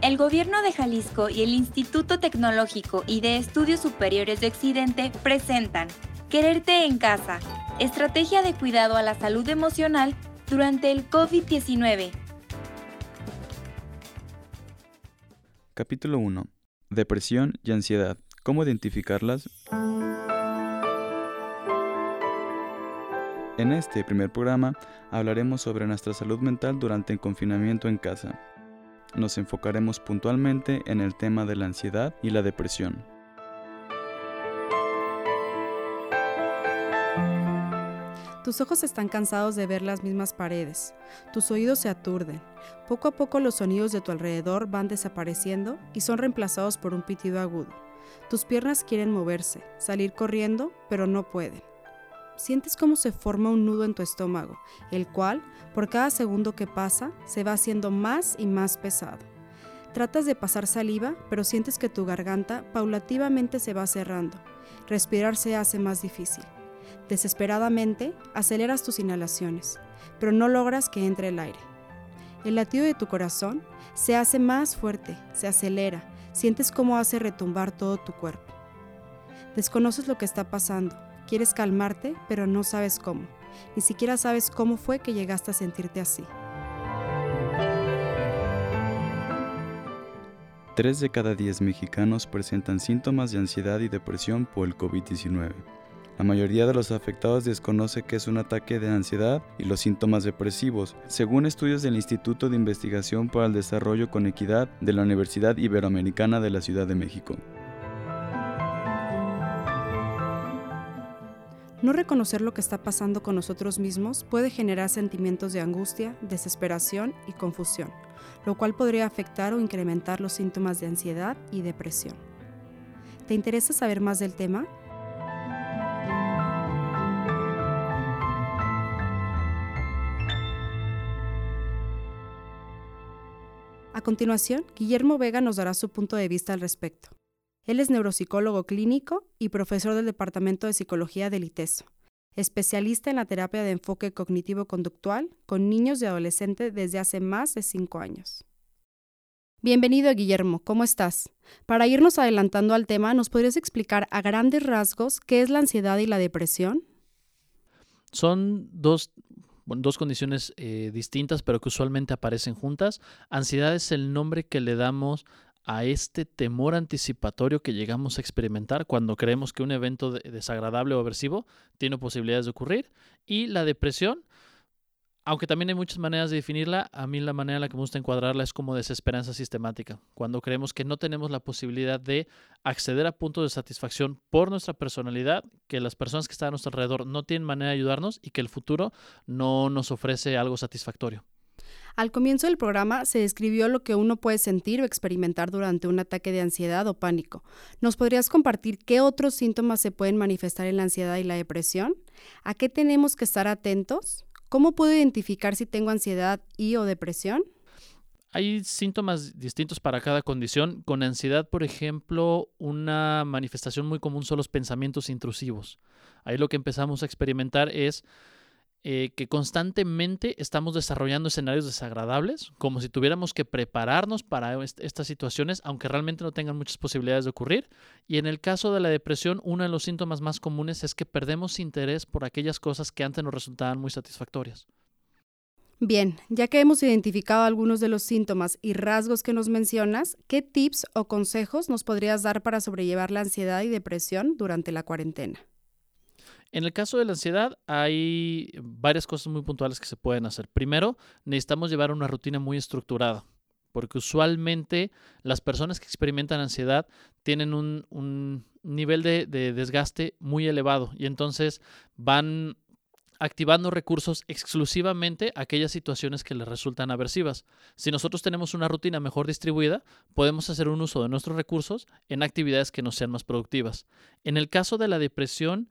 El Gobierno de Jalisco y el Instituto Tecnológico y de Estudios Superiores de Occidente presentan Quererte en casa, estrategia de cuidado a la salud emocional durante el COVID-19. Capítulo 1. Depresión y ansiedad. ¿Cómo identificarlas? En este primer programa hablaremos sobre nuestra salud mental durante el confinamiento en casa. Nos enfocaremos puntualmente en el tema de la ansiedad y la depresión. Tus ojos están cansados de ver las mismas paredes, tus oídos se aturden, poco a poco los sonidos de tu alrededor van desapareciendo y son reemplazados por un pitido agudo. Tus piernas quieren moverse, salir corriendo, pero no pueden sientes cómo se forma un nudo en tu estómago, el cual, por cada segundo que pasa, se va haciendo más y más pesado. Tratas de pasar saliva, pero sientes que tu garganta paulativamente se va cerrando. Respirar se hace más difícil. Desesperadamente, aceleras tus inhalaciones, pero no logras que entre el aire. El latido de tu corazón se hace más fuerte, se acelera, sientes cómo hace retumbar todo tu cuerpo. Desconoces lo que está pasando, Quieres calmarte, pero no sabes cómo. Ni siquiera sabes cómo fue que llegaste a sentirte así. Tres de cada diez mexicanos presentan síntomas de ansiedad y depresión por el COVID-19. La mayoría de los afectados desconoce que es un ataque de ansiedad y los síntomas depresivos, según estudios del Instituto de Investigación para el Desarrollo con Equidad de la Universidad Iberoamericana de la Ciudad de México. No reconocer lo que está pasando con nosotros mismos puede generar sentimientos de angustia, desesperación y confusión, lo cual podría afectar o incrementar los síntomas de ansiedad y depresión. ¿Te interesa saber más del tema? A continuación, Guillermo Vega nos dará su punto de vista al respecto. Él es neuropsicólogo clínico y profesor del Departamento de Psicología del ITESO, especialista en la terapia de enfoque cognitivo-conductual con niños y adolescentes desde hace más de cinco años. Bienvenido, Guillermo, ¿cómo estás? Para irnos adelantando al tema, ¿nos podrías explicar a grandes rasgos qué es la ansiedad y la depresión? Son dos dos condiciones eh, distintas, pero que usualmente aparecen juntas. Ansiedad es el nombre que le damos a este temor anticipatorio que llegamos a experimentar cuando creemos que un evento desagradable o aversivo tiene posibilidades de ocurrir. Y la depresión, aunque también hay muchas maneras de definirla, a mí la manera en la que me gusta encuadrarla es como desesperanza sistemática, cuando creemos que no tenemos la posibilidad de acceder a puntos de satisfacción por nuestra personalidad, que las personas que están a nuestro alrededor no tienen manera de ayudarnos y que el futuro no nos ofrece algo satisfactorio. Al comienzo del programa se describió lo que uno puede sentir o experimentar durante un ataque de ansiedad o pánico. ¿Nos podrías compartir qué otros síntomas se pueden manifestar en la ansiedad y la depresión? ¿A qué tenemos que estar atentos? ¿Cómo puedo identificar si tengo ansiedad y o depresión? Hay síntomas distintos para cada condición. Con ansiedad, por ejemplo, una manifestación muy común son los pensamientos intrusivos. Ahí lo que empezamos a experimentar es eh, que constantemente estamos desarrollando escenarios desagradables, como si tuviéramos que prepararnos para estas situaciones, aunque realmente no tengan muchas posibilidades de ocurrir. Y en el caso de la depresión, uno de los síntomas más comunes es que perdemos interés por aquellas cosas que antes nos resultaban muy satisfactorias. Bien, ya que hemos identificado algunos de los síntomas y rasgos que nos mencionas, ¿qué tips o consejos nos podrías dar para sobrellevar la ansiedad y depresión durante la cuarentena? En el caso de la ansiedad hay varias cosas muy puntuales que se pueden hacer. Primero, necesitamos llevar una rutina muy estructurada, porque usualmente las personas que experimentan ansiedad tienen un, nivel de, de desgaste muy elevado y entonces van activando recursos exclusivamente a aquellas situaciones que les resultan aversivas. Si nosotros tenemos una rutina mejor distribuida, podemos hacer un uso de nuestros recursos en actividades que nos sean más productivas. En el caso de la depresión,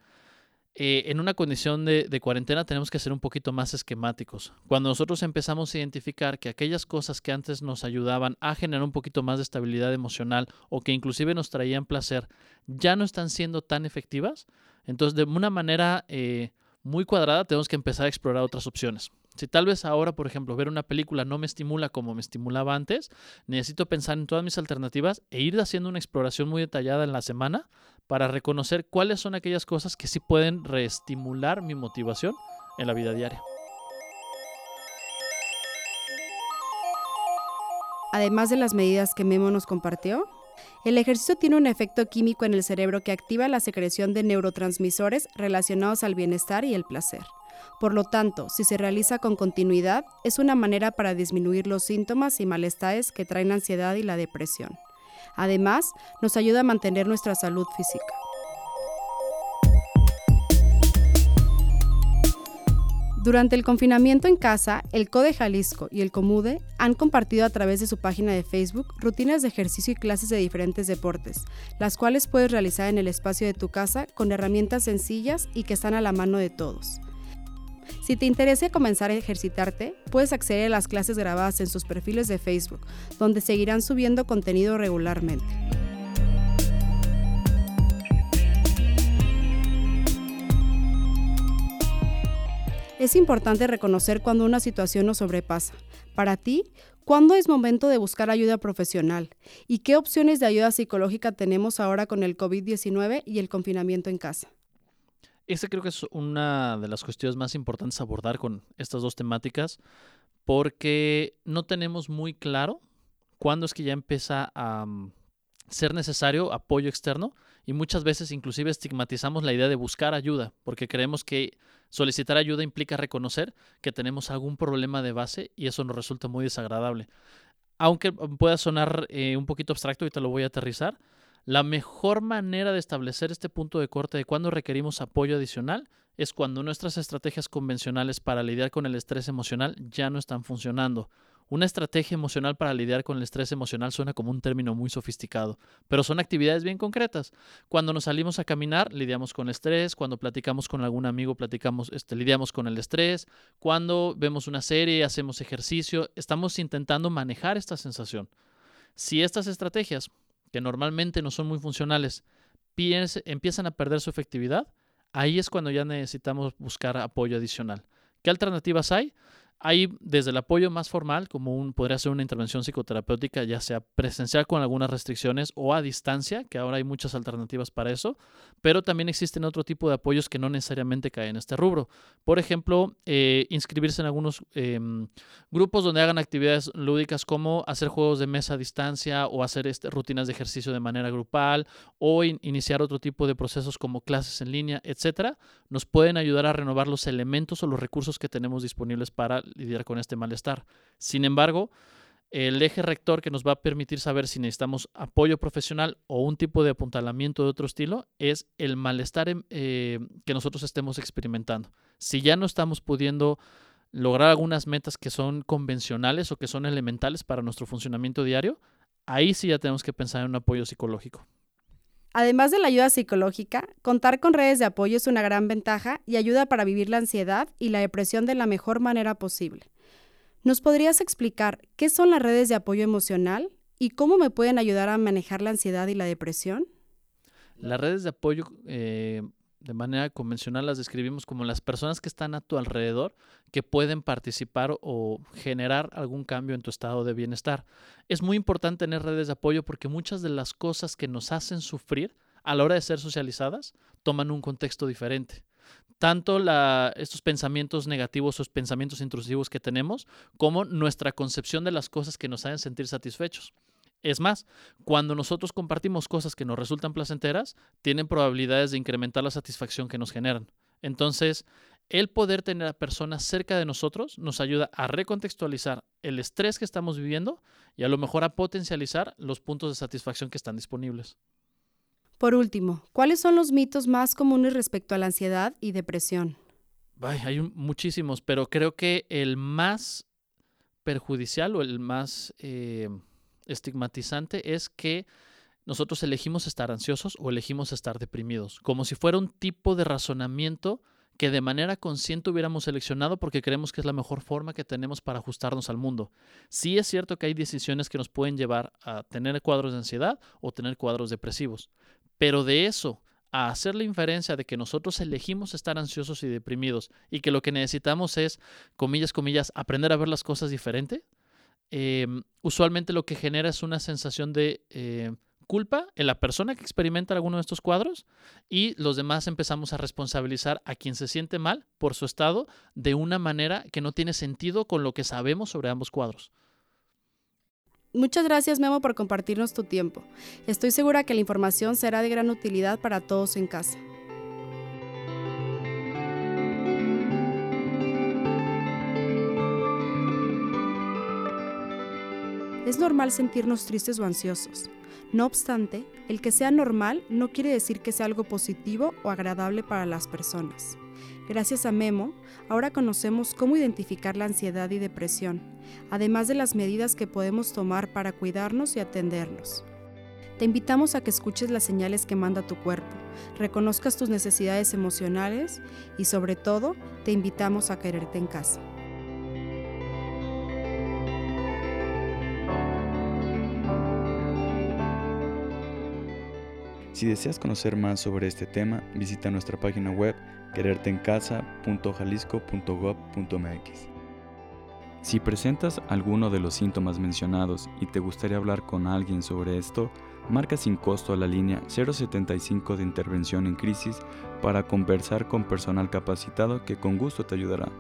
eh, en una condición de, cuarentena tenemos que ser un poquito más esquemáticos. Cuando nosotros empezamos a identificar que aquellas cosas que antes nos ayudaban a generar un poquito más de estabilidad emocional o que inclusive nos traían placer, ya no están siendo tan efectivas, entonces de una manera eh, muy cuadrada tenemos que empezar a explorar otras opciones. Si tal vez ahora, por ejemplo, ver una película no me estimula como me estimulaba antes, necesito pensar en todas mis alternativas e ir haciendo una exploración muy detallada en la semana para reconocer cuáles son aquellas cosas que sí pueden reestimular mi motivación en la vida diaria. Además de las medidas que Memo nos compartió, el ejercicio tiene un efecto químico en el cerebro que activa la secreción de neurotransmisores relacionados al bienestar y el placer. Por lo tanto, si se realiza con continuidad, es una manera para disminuir los síntomas y malestares que traen la ansiedad y la depresión. Además, nos ayuda a mantener nuestra salud física. Durante el confinamiento en casa, el CODE Jalisco y el COMUDE han compartido a través de su página de Facebook rutinas de ejercicio y clases de diferentes deportes, las cuales puedes realizar en el espacio de tu casa con herramientas sencillas y que están a la mano de todos. Si te interesa comenzar a ejercitarte, puedes acceder a las clases grabadas en sus perfiles de Facebook, donde seguirán subiendo contenido regularmente. Es importante reconocer cuando una situación nos sobrepasa. Para ti, ¿cuándo es momento de buscar ayuda profesional? ¿Y qué opciones de ayuda psicológica tenemos ahora con el COVID-19 y el confinamiento en casa? Esa creo que es una de las cuestiones más importantes a abordar con estas dos temáticas, porque no tenemos muy claro cuándo es que ya empieza a mm, ser necesario apoyo externo y muchas veces inclusive estigmatizamos la idea de buscar ayuda, porque creemos que solicitar ayuda implica reconocer que tenemos algún problema de base y eso nos resulta muy desagradable. Aunque pueda sonar eh, un poquito abstracto, y te lo voy a aterrizar, la mejor manera de establecer este punto de corte de cuando requerimos apoyo adicional es cuando nuestras estrategias convencionales para lidiar con el estrés emocional ya no están funcionando. Una estrategia emocional para lidiar con el estrés emocional suena como un término muy sofisticado, pero son actividades bien concretas. Cuando nos salimos a caminar, lidiamos con el estrés, cuando platicamos con algún amigo, platicamos, este, lidiamos con el estrés, cuando vemos una serie, hacemos ejercicio, estamos intentando manejar esta sensación. Si estas estrategias, que normalmente no son muy funcionales, empiezan a perder su efectividad, ahí es cuando ya necesitamos buscar apoyo adicional. ¿Qué alternativas hay? Hay desde el apoyo más formal, como un, podría ser una intervención psicoterapéutica, ya sea presencial con algunas restricciones o a distancia, que ahora hay muchas alternativas para eso, pero también existen otro tipo de apoyos que no necesariamente caen en este rubro. Por ejemplo, eh, inscribirse en algunos em, grupos donde hagan actividades lúdicas como hacer juegos de mesa a distancia o hacer este, rutinas de ejercicio de manera grupal o iniciar otro tipo de procesos como clases en línea, etcétera, nos pueden ayudar a renovar los elementos o los recursos que tenemos disponibles para lidiar con este malestar. Sin embargo, el eje rector que nos va a permitir saber si necesitamos apoyo profesional o un tipo de apuntalamiento de otro estilo es el malestar em, eh, que nosotros estemos experimentando. Si ya no estamos pudiendo lograr algunas metas que son convencionales o que son elementales para nuestro funcionamiento diario, ahí sí ya tenemos que pensar en un apoyo psicológico. Además de la ayuda psicológica, contar con redes de apoyo es una gran ventaja y ayuda para vivir la ansiedad y la depresión de la mejor manera posible. ¿Nos podrías explicar qué son las redes de apoyo emocional y cómo me pueden ayudar a manejar la ansiedad y la depresión? Las redes de apoyo eh, de manera convencional las describimos como las personas que están a tu alrededor que pueden participar o generar algún cambio en tu estado de bienestar. Es muy importante tener redes de apoyo porque muchas de las cosas que nos hacen sufrir a la hora de ser socializadas toman un contexto diferente. Tanto estos pensamientos negativos o pensamientos intrusivos que tenemos, como nuestra concepción de las cosas que nos hacen sentir satisfechos. Es más, cuando nosotros compartimos cosas que nos resultan placenteras, tienen probabilidades de incrementar la satisfacción que nos generan. Entonces, el poder tener a personas cerca de nosotros nos ayuda a recontextualizar el estrés que estamos viviendo y a lo mejor a potencializar los puntos de satisfacción que están disponibles. Por último, ¿cuáles son los mitos más comunes respecto a la ansiedad y depresión? hay muchísimos, pero creo que el más perjudicial o el más eh, estigmatizante es que nosotros elegimos estar ansiosos o elegimos estar deprimidos, como si fuera un tipo de razonamiento que de manera consciente hubiéramos seleccionado porque creemos que es la mejor forma que tenemos para ajustarnos al mundo. Sí es cierto que hay decisiones que nos pueden llevar a tener cuadros de ansiedad o tener cuadros depresivos, pero de eso a hacer la inferencia de que nosotros elegimos estar ansiosos y deprimidos y que lo que necesitamos es, comillas, comillas, aprender a ver las cosas diferente, em, usualmente lo que genera es una sensación de eh, culpa en la persona que experimenta alguno de estos cuadros y los demás empezamos a responsabilizar a quien se siente mal por su estado de una manera que no tiene sentido con lo que sabemos sobre ambos cuadros. Muchas gracias Memo por compartirnos tu tiempo. Estoy segura que la información será de gran utilidad para todos en casa. Es normal sentirnos tristes o ansiosos. No obstante, el que sea normal no quiere decir que sea algo positivo o agradable para las personas. Gracias a Memo, ahora conocemos cómo identificar la ansiedad y depresión, además de las medidas que podemos tomar para cuidarnos y atendernos. Te invitamos a que escuches las señales que manda tu cuerpo, reconozcas tus necesidades emocionales y sobre todo te invitamos a quererte en casa. Si deseas conocer más sobre este tema, visita nuestra página web quererteencasa.jalisco.gov.mx. Si presentas alguno de los síntomas mencionados y te gustaría hablar con alguien sobre esto, marca sin costo a la línea 075 de intervención en crisis para conversar con personal capacitado que con gusto te ayudará.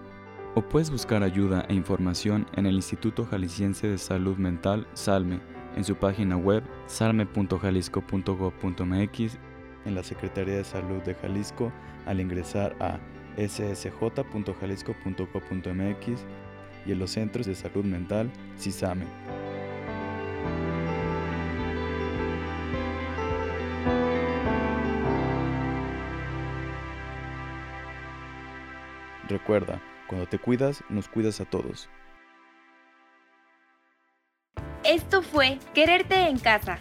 O puedes buscar ayuda e información en el Instituto Jalisciense de Salud Mental, SALME, en su página web salme.jalisco.gov.mx, en la Secretaría de Salud de Jalisco al ingresar a ssj.jalisco.gov.mx y en los centros de salud mental CISAME. Recuerda, cuando te cuidas, nos cuidas a todos. Esto fue Quererte en Casa,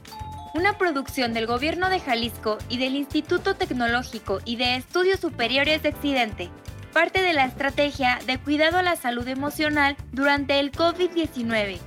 una producción del Gobierno de Jalisco y del Instituto Tecnológico y de Estudios Superiores de Occidente, parte de la estrategia de cuidado a la salud emocional durante el COVID-19.